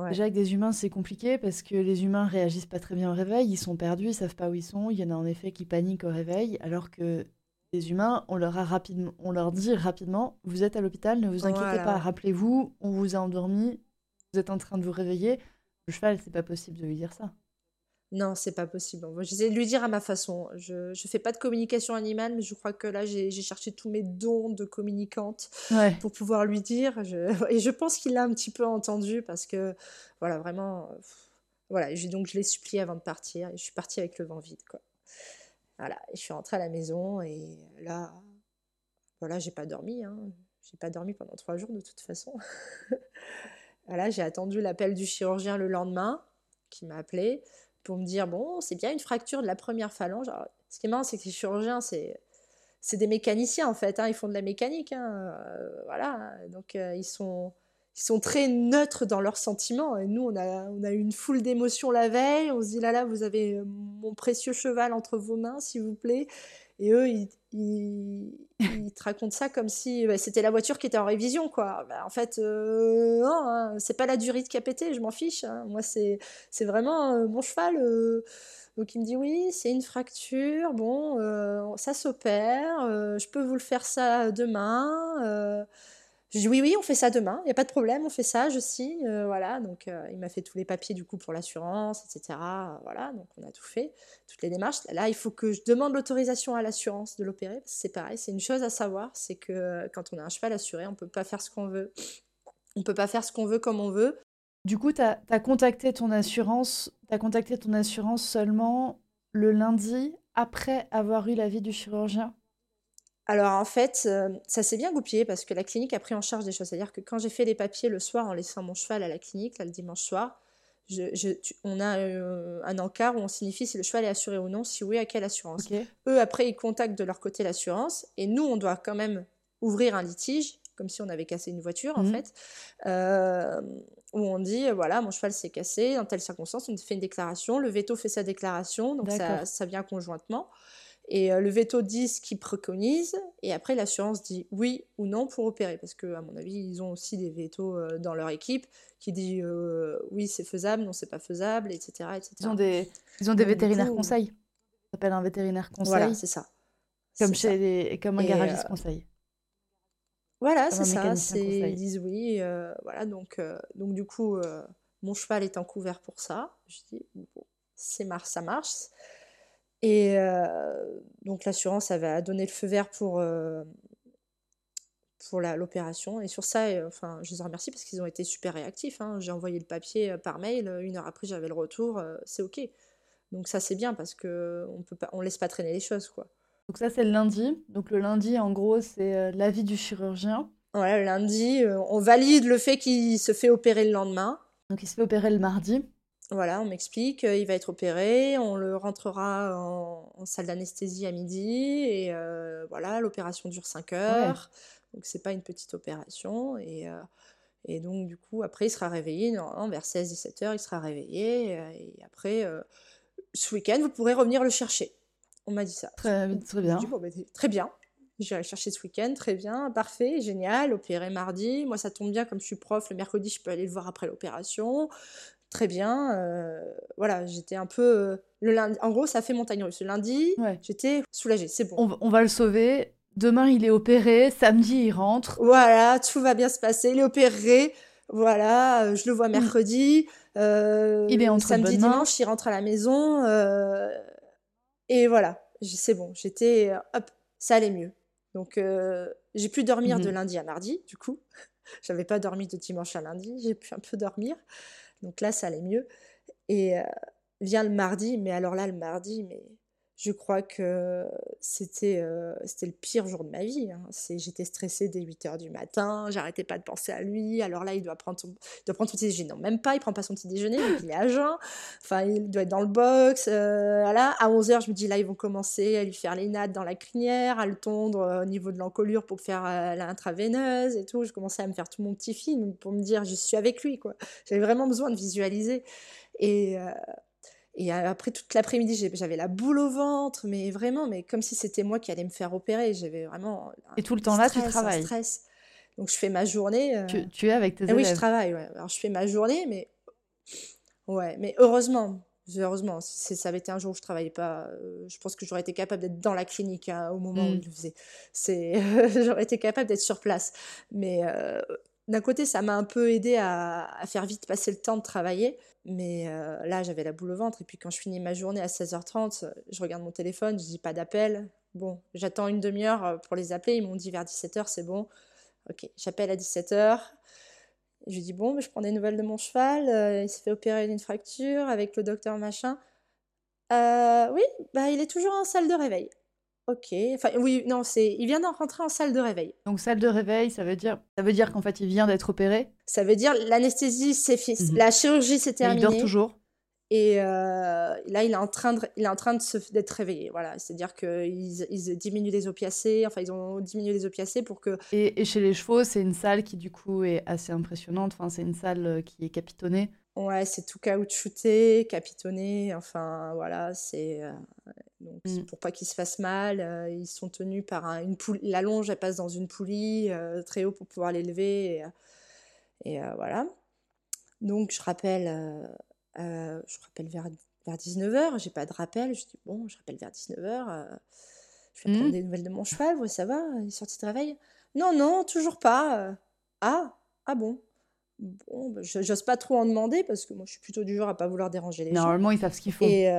Ouais. Déjà, avec des humains, c'est compliqué parce que les humains réagissent pas très bien au réveil, ils sont perdus, ils savent pas où ils sont. Il y en a en effet qui paniquent au réveil, alors que les humains, on leur a rapidement, on leur dit rapidement, vous êtes à l'hôpital, ne vous inquiétez Voilà, pas, rappelez-vous, on vous a endormi, vous êtes en train de vous réveiller. Le cheval, c'est pas possible de lui dire ça. Non, c'est pas possible. Bon, J'essaie de lui dire à ma façon. Je, je fais pas de communication animale, mais je crois que là, j'ai cherché tous mes dons de communicante Ouais. pour pouvoir lui dire. Je- et je pense qu'il l'a un petit peu entendu parce que, voilà, vraiment. pff, Voilà, j'ai- donc je l'ai supplié avant de partir et je suis partie avec le vent vide, quoi. Voilà, et je suis rentrée à la maison et là, voilà, j'ai pas dormi, hein. J'ai pas dormi pendant trois jours de toute façon. Voilà, j'ai attendu l'appel du chirurgien le lendemain, qui m'a appelé pour me dire bon, c'est bien une fracture de la première phalange. Ce qui est marrant, c'est que les chirurgiens, c'est c'est des mécaniciens en fait, hein, ils font de la mécanique, hein, voilà, donc ils sont ils sont très neutres dans leurs sentiments. Et nous, on a, on a eu une foule d'émotions la veille. On se dit là, là, vous avez mon précieux cheval entre vos mains, s'il vous plaît. Et eux, ils, ils, te racontent ça comme si bah, c'était la voiture qui était en révision, quoi. Bah, en fait, euh, non, hein, c'est pas la durite qui a pété, je m'en fiche. Hein. Moi, c'est vraiment euh, mon cheval. Euh, donc il me dit oui, c'est une fracture, bon, ça s'opère, je peux vous le faire ça demain. Je dis oui, oui, on fait ça demain, il n'y a pas de problème, on fait ça, je signe, euh, voilà. Donc euh, il m'a fait tous les papiers du coup pour l'assurance, etc. voilà, donc on a tout fait, toutes les démarches. Là, il faut que je demande l'autorisation à l'assurance de l'opérer, c'est pareil, c'est une chose à savoir, c'est que euh, quand on a un cheval assuré, on ne peut pas faire ce qu'on veut. On peut pas faire ce qu'on veut comme on veut. Du coup, tu contacté ton assurance, as contacté ton assurance seulement le lundi après avoir eu l'avis du chirurgien? Alors en fait, euh, ça s'est bien goupillé parce que la clinique a pris en charge des choses. C'est-à-dire que quand j'ai fait les papiers le soir en laissant mon cheval à la clinique, là, le dimanche soir, on a euh, un encart où on signifie si le cheval est assuré ou non, si oui, à quelle assurance. Eux, après, ils contactent de leur côté l'assurance et nous, on doit quand même ouvrir un litige, comme si on avait cassé une voiture en mmh. fait, euh, où on dit voilà, mon cheval s'est cassé dans telle circonstance, on fait une déclaration, le veto fait sa déclaration, donc ça, ça vient conjointement. Et euh, le veto dit ce qu'il préconise, et après l'assurance dit oui ou non pour opérer, parce que à mon avis, ils ont aussi des vétos euh, dans leur équipe qui dit euh, oui c'est faisable, non c'est pas faisable, etc., etc. Ils ont des, ils ont des vétérinaires conseils. Ça s'appelle un vétérinaire conseil. Voilà, c'est ça. Comme chez les, comme un garagiste conseil. Voilà, c'est ça. Ils disent oui, voilà. Donc, donc du coup, mon cheval est en couvert pour ça. Je dis bon, c'est marche, ça marche. Et donc l'assurance avait donné le feu vert pour, pour l'opération. Et sur ça, enfin, je les remercie parce qu'ils ont été super réactifs. Hein. J'ai envoyé le papier par mail, une heure après j'avais le retour, c'est OK. Donc ça c'est bien parce peut pas, on laisse pas traîner les choses quoi. Donc ça c'est le lundi. Donc le lundi en gros c'est l'avis du chirurgien. Voilà, le lundi, on valide le fait qu'il se fait opérer le lendemain. Donc il se fait opérer le mardi. Voilà, on m'explique, il va être opéré, on le rentrera en, salle d'anesthésie à midi, et euh, voilà, l'opération dure 5 heures, donc c'est pas une petite opération, et, euh, et, donc du coup, après, il sera réveillé, vers 16-17 heures, il sera réveillé, euh, et après, ce week-end, vous pourrez revenir le chercher. On m'a dit ça. Très, très bien. Bah, très bien. J'irai chercher ce week-end, très bien, parfait, génial, opéré mardi. Moi, ça tombe bien, comme je suis prof, le mercredi, je peux aller le voir après l'opération très bien. Euh, voilà, j'étais un peu. Euh, le lundi, en gros, ça fait montagne russe. Le lundi, j'étais soulagée, c'est bon. On, va le sauver. Demain, il est opéré. Samedi, il rentre. Voilà, tout va bien se passer. Il est opéré. Voilà, euh, je le vois mm. mercredi. il est entre Samedi, dimanche, il rentre à la maison. et voilà, c'est bon. J'étais. Hop, ça allait mieux. Donc, j'ai pu dormir de mm-hmm. lundi à mardi, du coup. J'avais pas dormi de dimanche à lundi. J'ai pu un peu dormir. Donc là, ça allait mieux. Et vient le mardi, mais alors là, le mardi, mais je crois que c'était c'était le pire jour de ma vie. Hein. J'étais stressée dès 8 h du matin, j'arrêtais pas de penser à lui. Alors là, il doit prendre, son, il doit prendre son petit déjeuner. Non, même pas, il prend pas son petit déjeuner, il est à jeun. Enfin, il doit être dans le box. voilà. À 11 h je me dis là, ils vont commencer à lui faire les nattes dans la crinière, à le tondre au niveau de l'encolure pour faire l'intraveineuse et tout. Je commençais à me faire tout mon petit film pour me dire je suis avec lui. J'avais vraiment besoin de visualiser. Et. Et après toute l'après-midi, j'avais la boule au ventre, mais vraiment, mais comme si c'était moi qui allais me faire opérer. J'avais vraiment. Et tout le temps là, tu travailles. Stress. Donc je fais ma journée. Euh, tu, es avec tes élèves. Oui, je travaille. Ouais. Alors je fais ma journée, mais ouais, mais heureusement, heureusement, si ça avait été un jour où je travaillais pas, euh, je pense que j'aurais été capable d'être dans la clinique hein, au moment où je le faisais. C'est, j'aurais été capable d'être sur place. Mais euh, d'un côté, ça m'a un peu aidé à, faire vite passer le temps de travailler. Mais euh, là, j'avais la boule au ventre. Et puis quand je finis ma journée à 16h30, je regarde mon téléphone, je dis pas d'appel. Bon, j'attends une demi-heure euh, pour les appeler. Ils m'ont dit vers 17h, c'est bon. Ok, j'appelle à 17h. Je lui dis bon, mais je prends des nouvelles de mon cheval. Euh, il s'est fait opérer d'une fracture avec le docteur machin. oui, bah il est toujours en salle de réveil. Ok. Enfin, oui, non, c'est. Il vient d'en rentrer en salle de réveil. Donc salle de réveil, ça veut dire, ça veut dire qu'en fait, il vient d'être opéré? Ça veut dire l'anesthésie, c'est mmh La chirurgie, c'est terminé. il dort toujours? Et euh, là, il est en train de, il est en train de d'être réveillé. Voilà, c'est-à-dire qu'ils ils diminuent les opiacés. Enfin, ils ont diminué les opiacés pour que. Et, chez les chevaux, c'est une salle qui du coup est assez impressionnante. Enfin, c'est une salle euh, qui est capitonnée. Ouais, c'est tout caoutchouté, capitonné. Enfin, voilà, c'est euh, donc mmh. pour pas qu'ils se fassent mal. ils sont tenus par une poulie. La longe, elle passe dans une poulie très haut pour pouvoir l'élever. Et, et voilà. Donc, je rappelle euh, je rappelle vers, vers 19h, j'ai pas de rappel. Je dis, bon, je rappelle vers 19h. Euh, je vais prendre mmh. des nouvelles de mon cheval, ça va Il est sorti de réveil? Non, non, toujours pas. Euh. Ah, ah bon Bon, bah, j'ose pas trop en demander parce que moi je suis plutôt du genre à pas vouloir déranger les gens. Normalement, ils savent ce qu'ils font. Et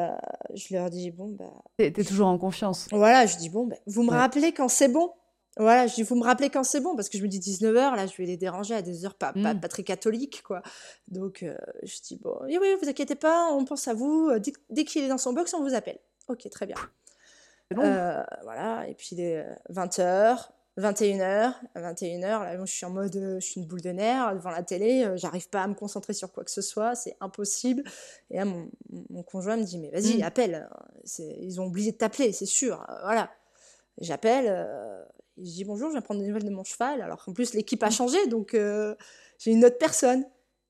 je leur dis, bon, bah. T'es toujours en confiance. Voilà, je dis, bon, bah, vous me rappelez quand c'est bon voilà, je dis, vous me rappelez quand c'est bon, parce que je me dis 19h, là, je vais les déranger à des heures pas, pas, mmh. très catholiques, quoi. Donc, euh, je dis, bon, oui, oui, vous inquiétez pas, on pense à vous. Euh, dès, qu'il est dans son box, on vous appelle. Ok, très bien. Euh, voilà, et puis il est 20h, 21h, 21h, là, je suis en mode, je suis une boule de nerfs devant la télé, j'arrive pas à me concentrer sur quoi que ce soit, c'est impossible. Et là, mon, mon, conjoint me dit, mais vas-y, mmh. appelle. Ils ont oublié de t'appeler, c'est sûr. voilà. J'appelle, je dis bonjour, je viens prendre des nouvelles de mon cheval. Alors qu'en plus, l'équipe a mmh. changé, donc euh, j'ai une autre personne.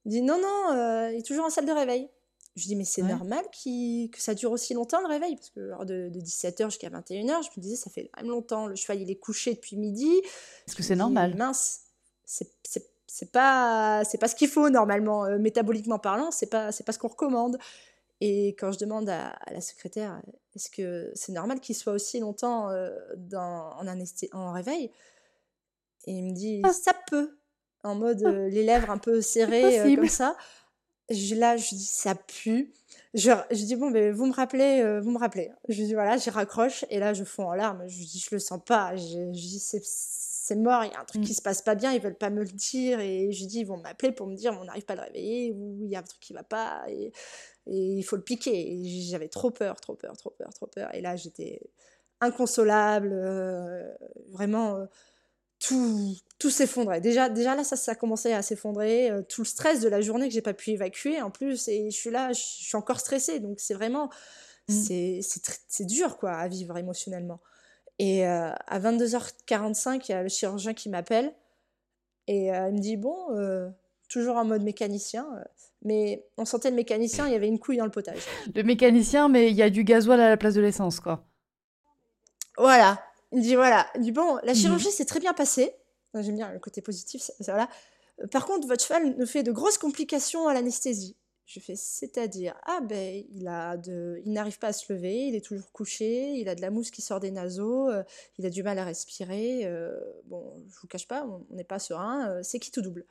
Il dit non, non, euh, il est toujours en salle de réveil. Je dis mais c'est normal que ça dure aussi longtemps le réveil? Parce que de, 17h jusqu'à 21h, je me disais ça fait quand même longtemps. Le cheval il est couché depuis midi. Est-ce que c'est normal Mince, c'est pas, pas ce qu'il faut normalement. Euh, métaboliquement parlant, c'est pas, pas ce qu'on recommande. Et quand je demande à, la secrétaire, est-ce que c'est normal qu'il soit aussi longtemps euh, dans, en, en réveil? Et il me dit, ah. ça peut, en mode ah. euh, les lèvres un peu serrées euh, comme ça. Je, là, je dis, ça pue. Je, je dis, bon, ben, vous me rappelez, vous me rappelez. Je dis, voilà, j'y raccroche, et là, je fonds en larmes. Je dis, je le sens pas. Je, je dis, c'est mort, il y a un truc mmh. qui se passe pas bien, ils veulent pas me le dire. Et je dis, ils vont m'appeler pour me dire, on n'arrive pas à le réveiller, ou il y a un truc qui va pas. Et, et il faut le piquer. J'avais trop peur, trop peur, trop peur, trop peur. Et là, j'étais inconsolable, euh, vraiment. Euh, tout, tout s'effondrait. Déjà, déjà là, ça, ça commençait à s'effondrer. Euh, tout le stress de la journée que j'ai pas pu évacuer en plus. Et je suis là, je suis encore stressée. Donc c'est vraiment, mmh. c'est dur quoi à vivre émotionnellement. Et à 22h45, il y a le chirurgien qui m'appelle. Et il me dit, bon, toujours en mode mécanicien, mais on sentait le mécanicien, il y avait une couille dans le potage. Le mécanicien, mais il y a du gasoil à la place de l'essence, quoi. Voilà. Il dit voilà. Il dit bon, la chirurgie mhm. s'est très bien passée. J'aime bien le côté positif. Ça, voilà. Par contre, votre cheval nous fait de grosses complications à l'anesthésie. Je fais c'est-à-dire ah ben il a de, il n'arrive pas à se lever, il est toujours couché, il a de la mousse qui sort des naseaux, euh, il a du mal à respirer. Euh, bon, je vous cache pas, on n'est pas serein. Euh, c'est qui tout double?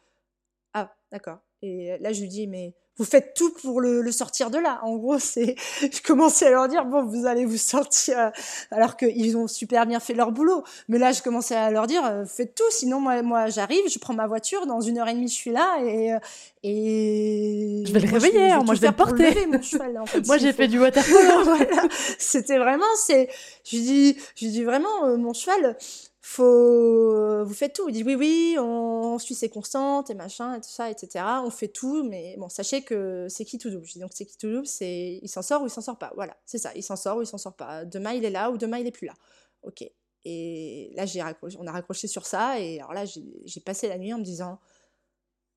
Ah d'accord. Et là, je lui dis, mais vous faites tout pour le, sortir de là. En gros, c'est, je commençais à leur dire, bon, vous allez vous sortir, alors qu'ils ont super bien fait leur boulot. Mais là, je commençais à leur dire, euh, faites tout, sinon moi, moi, j'arrive, je prends ma voiture, dans une heure et demie, je suis là et, euh, et je vais le réveiller, moi, je vais le porter. moi, j'ai fait du waterpolo. voilà. C'était vraiment, c'est, je dis, je dis vraiment, euh, mon cheval, faut euh, vous faites tout. Il dit oui oui on, suit ses constantes et machin et tout ça etc on fait tout mais bon sachez que c'est qui tout double. Je dis donc c'est qui tout double? C'est il s'en sort ou il s'en sort pas. Voilà c'est ça. Il s'en sort ou il s'en sort pas. Demain il est là ou demain il est plus là. Ok. Et là j'ai raccroché on a raccroché sur ça. Et alors là j'ai passé la nuit en me disant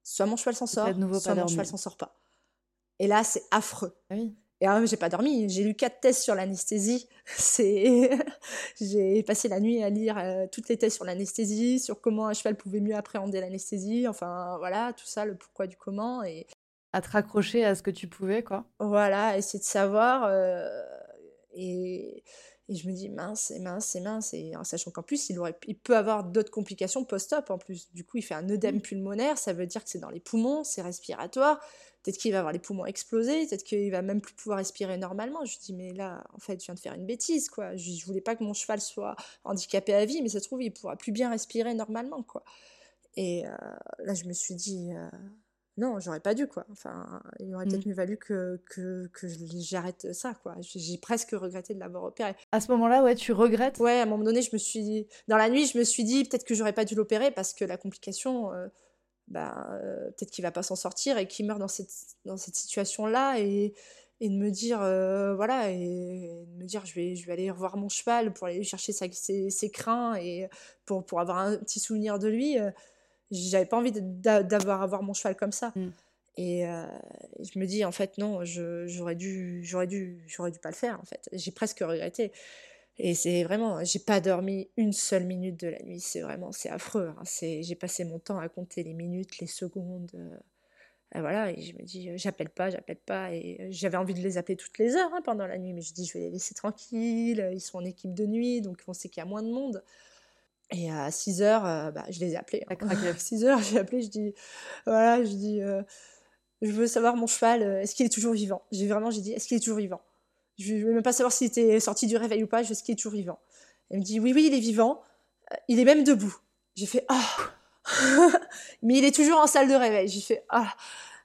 soit mon cheval s'en sort soit mon cheval s'en sort pas. Et là c'est affreux. Ah oui. Et alors, j'ai pas dormi. J'ai lu quatre tests sur l'anesthésie. C'est, j'ai passé la nuit à lire euh, toutes les tests sur l'anesthésie, sur comment un cheval pouvait mieux appréhender l'anesthésie. Enfin, voilà, tout ça, le pourquoi du comment. Et à te raccrocher à ce que tu pouvais, quoi. Voilà, essayer de savoir. Euh, et, et, je me dis mince, c'est mince, c'est mince. Et en sachant qu'en plus, il, aurait, il peut avoir d'autres complications post-op en plus. Du coup, il fait un œdème pulmonaire. Ça veut dire que c'est dans les poumons, c'est respiratoire peut-être qu'il va avoir les poumons explosés, peut-être qu'il va même plus pouvoir respirer normalement. Je dis, mais là, en fait, je viens de faire une bêtise, quoi. Je, je voulais pas que mon cheval soit handicapé à vie, mais ça se trouve, il pourra plus bien respirer normalement, quoi. Et euh, là, je me suis dit, euh, non, j'aurais pas dû, quoi. Enfin, il aurait peut-être mmh. mieux valu que, que, que j'arrête ça, quoi. J'ai presque regretté de l'avoir opéré. À ce moment-là, ouais, tu regrettes? Ouais, à un moment donné, je me suis dit, dans la nuit, je me suis dit, peut-être que j'aurais pas dû l'opérer parce que la complication, euh, bah, peut-être qu'il va pas s'en sortir et qu'il meurt dans cette, dans cette situation-là. Et, et de me dire, euh, voilà, et de me dire, je vais, je vais aller revoir mon cheval pour aller chercher ses, ses, crins et pour, pour avoir un petit souvenir de lui. Euh, j'avais pas envie d'avoir à voir mon cheval comme ça. Mm. Et euh, je me dis, en fait, non, j'aurais dû, j'aurais dû, j'aurais dû pas le faire, en fait. J'ai presque regretté. Et c'est vraiment, j'ai pas dormi une seule minute de la nuit. C'est vraiment, c'est affreux. Hein. C'est, j'ai passé mon temps à compter les minutes, les secondes. Et voilà, et je me dis, j'appelle pas, j'appelle pas. Et j'avais envie de les appeler toutes les heures hein, pendant la nuit, mais je dis, je vais les laisser tranquilles. Ils sont en équipe de nuit, donc on sait qu'il y a moins de monde. Et à 6 heures, bah, je les ai appelés. Hein. À 6 heures, j'ai appelé, je dis, voilà, je dis, je veux savoir mon cheval, est-ce qu'il est toujours vivant? J'ai vraiment, j'ai dit, est-ce qu'il est toujours vivant? Je veux même pas savoir s'il était sorti du réveil ou pas, je est-ce qu'il est toujours vivant Elle me dit, oui, oui, il est vivant, il est même debout. J'ai fait, ah mais il est toujours en salle de réveil. J'ai fait ah.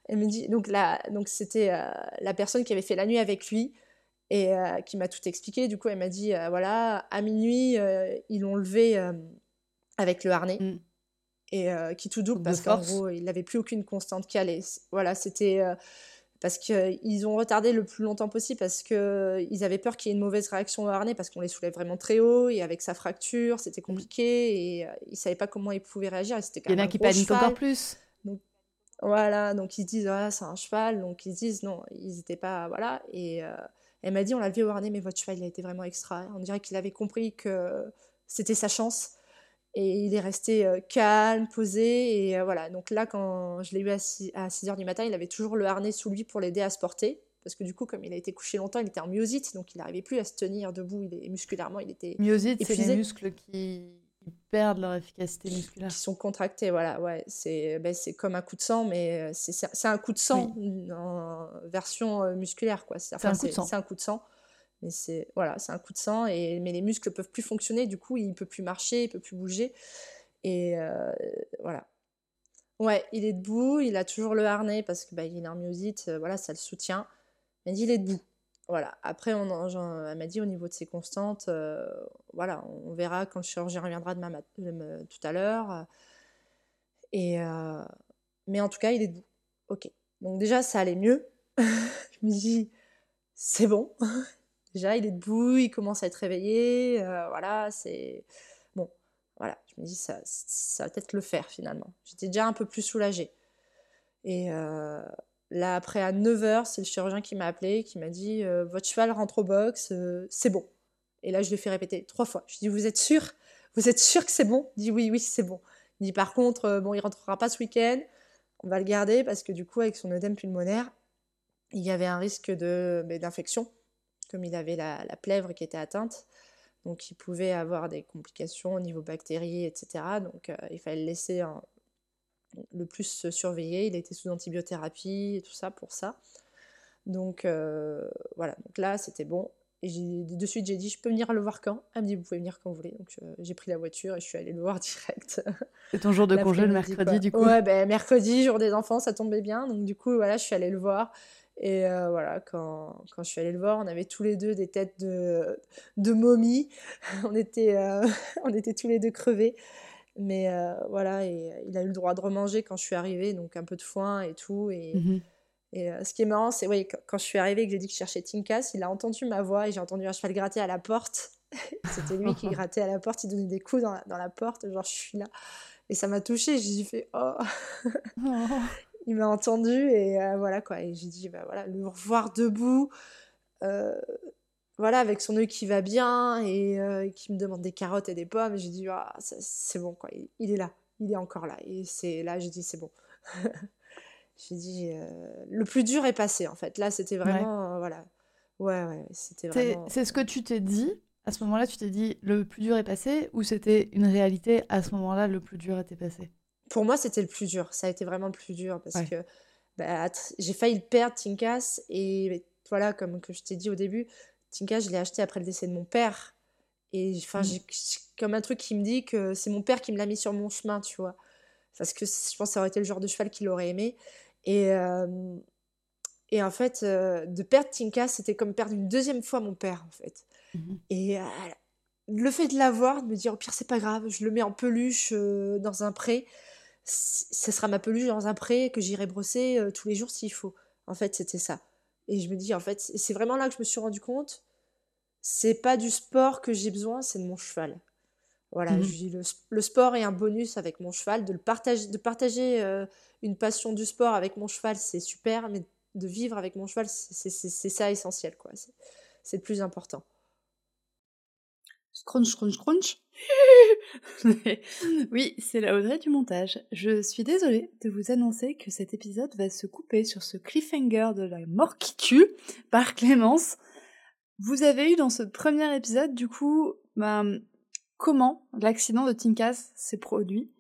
Elle me dit donc là donc c'était euh, la personne qui avait fait la nuit avec lui et euh, qui m'a tout expliqué. Du coup, elle m'a dit euh, voilà à minuit ils l'ont levé avec le harnais. Mm. Et qui tout double parce qu'en gros il n'avait plus aucune constante calée. Voilà, c'était parce qu'ils ont retardé le plus longtemps possible parce qu'ils avaient peur qu'il y ait une mauvaise réaction au harnais parce qu'on les soulève vraiment très haut et avec sa fracture c'était mmh. compliqué et euh, ils savaient pas comment ils pouvaient réagir. Il y en a qui paniquent encore plus. Donc, voilà, donc ils se disent ah, c'est un cheval, donc ils se disent non, ils n'étaient pas voilà et euh, elle m'a dit on l'a vu au harnais mais votre cheval il a été vraiment extra. On dirait qu'il avait compris que c'était sa chance et il est resté euh, calme, posé. Et euh, voilà. Donc là, quand je l'ai eu à 6, à 6 heures du matin, il avait toujours le harnais sous lui pour l'aider à se porter. Parce que du coup, comme il a été couché longtemps, il était en myosite, donc il n'arrivait plus à se tenir debout. Il est, musculairement, il était. Myosite, c'est les muscles qui perdent leur efficacité musculaire. Qui sont contractés, voilà. Ouais, c'est ben, comme un coup de sang, mais euh, c'est un coup de sang en version musculaire, quoi. C'est un coup de sang. C'est un coup de sang. Mais c'est voilà, c'est un coup de sang et mais les muscles peuvent plus fonctionner, du coup il peut plus marcher, il peut plus bouger et euh, voilà. Ouais, il est debout, il a toujours le harnais parce que bah, il est en myosite, euh, voilà, ça le soutient. Mais il est debout. Voilà. Après, on, elle m'a dit au niveau de ses constantes, euh, voilà, on verra quand le chirurgien reviendra de tout à l'heure. Et mais en tout cas, il est debout. Ok. Donc déjà, ça allait mieux. je me dis, c'est bon, Il est debout, il commence à être réveillé. Euh, voilà, c'est. Bon, voilà. Je me dis, ça, ça va peut-être le faire finalement. J'étais déjà un peu plus soulagée. Et euh, là, après, à 9h, c'est le chirurgien qui m'a appelé, qui m'a dit euh, Votre cheval rentre au box, c'est bon. Et là, je lui ai fait répéter trois fois. Je dis Vous êtes sûr? Vous êtes sûr que c'est bon? Il dit Oui, oui, c'est bon. Il dit Par contre, bon, il rentrera pas ce week-end. On va le garder parce que du coup, avec son œdème pulmonaire, il y avait un risque ben, d'infection comme il avait la, plèvre qui était atteinte. Donc il pouvait avoir des complications au niveau bactéries, etc. Donc euh, il fallait le laisser le plus se surveiller. Il était sous antibiothérapie et tout ça pour ça. Donc euh, voilà, donc là c'était bon. Et de suite j'ai dit je peux venir le voir quand? Elle me dit vous pouvez venir quand vous voulez. Donc euh, j'ai pris la voiture et je suis allée le voir direct. C'est ton jour de congé le mercredi du coup? Ouais, ben, mercredi, jour des enfants, ça tombait bien. Donc du coup voilà, je suis allée le voir. Et euh, voilà, quand, quand, je suis allée le voir, on avait tous les deux des têtes de, de momies. on, était, euh, on était tous les deux crevés. Mais euh, voilà, et il a eu le droit de remanger quand je suis arrivée, donc un peu de foin et tout. Et, mmh et ce qui est marrant, c'est oui, quand je suis arrivée et que j'ai dit que je cherchais Tinkas, il a entendu ma voix et j'ai entendu un cheval gratter à la porte. C'était lui qui grattait à la porte, il donnait des coups dans la, dans la porte, genre je suis là. Et ça m'a touchée, j'ai fait oh. Il m'a entendu et euh, voilà quoi. Et j'ai dit, bah voilà, le revoir debout, euh, voilà, avec son œil qui va bien et euh, qui me demande des carottes et des pommes. J'ai dit, ah, c'est bon quoi, il, est là, il est encore là. Et c'est là, j'ai dit, c'est bon. j'ai dit, le plus dur est passé en fait. Là, c'était vraiment, voilà. Ouais, ouais, c'était vraiment. C'est ce que tu t'es dit à ce moment-là, tu t'es dit le plus dur est passé ou c'était une réalité à ce moment-là, le plus dur était passé? Pour moi, c'était le plus dur. Ça a été vraiment le plus dur parce que bah, j'ai failli perdre, Tinkas. Et voilà, comme que je t'ai dit au début, Tinkas, je l'ai acheté après le décès de mon père. Et enfin, mmh. j'ai comme un truc qui me dit que c'est mon père qui me l'a mis sur mon chemin, tu vois. Parce que je pense que ça aurait été le genre de cheval qu'il aurait aimé. Et, et en fait, de perdre Tinkas, c'était comme perdre une deuxième fois mon père, en fait. Mmh et le fait de l'avoir, de me dire au pire, c'est pas grave, je le mets en peluche dans un pré ce sera ma peluche dans un pré que j'irai brosser euh, tous les jours s'il faut. En fait, c'était ça. Et je me dis, en fait, c'est vraiment là que je me suis rendu compte, c'est pas du sport que j'ai besoin, c'est de mon cheval. Voilà, Mhm. je dis le, le sport est un bonus avec mon cheval. De, le partager, de partager euh, une passion du sport avec mon cheval, c'est super, mais de vivre avec mon cheval, c'est ça essentiel, quoi. C'est le plus important. Scrunch, scrunch, scrunch. oui, c'est la Audrey du montage. Je suis désolée de vous annoncer que cet épisode va se couper sur ce cliffhanger de la mort qui tue par Clémence. Vous avez eu dans ce premier épisode, du coup, ben, comment l'accident de Tinkas s'est produit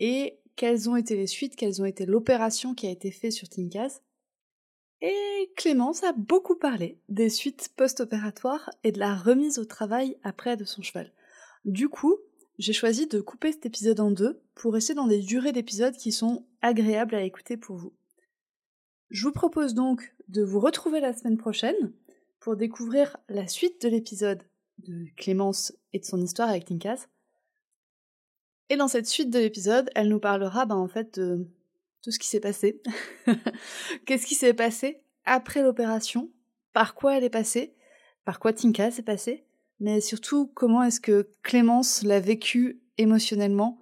et quelles ont été les suites, quelles ont été l'opération qui a été faite sur Tinkas. Et Clémence a beaucoup parlé des suites post-opératoires et de la remise au travail après de son cheval. Du coup, j'ai choisi de couper cet épisode en deux pour rester dans des durées d'épisodes qui sont agréables à écouter pour vous. Je vous propose donc de vous retrouver la semaine prochaine pour découvrir la suite de l'épisode de Clémence et de son histoire avec Tinkas. Et dans cette suite de l'épisode, elle nous parlera ben, en fait de tout ce qui s'est passé. Qu'est-ce qui s'est passé après l'opération? Par quoi elle est passée? Par quoi Tinka s'est passée? Mais surtout, comment est-ce que Clémence l'a vécu émotionnellement?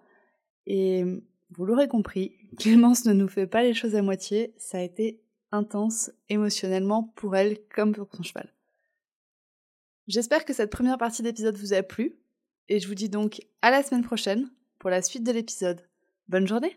Et vous l'aurez compris, Clémence ne nous fait pas les choses à moitié. Ça a été intense émotionnellement pour elle comme pour son cheval. J'espère que cette première partie d'épisode vous a plu. Et je vous dis donc à la semaine prochaine pour la suite de l'épisode. Bonne journée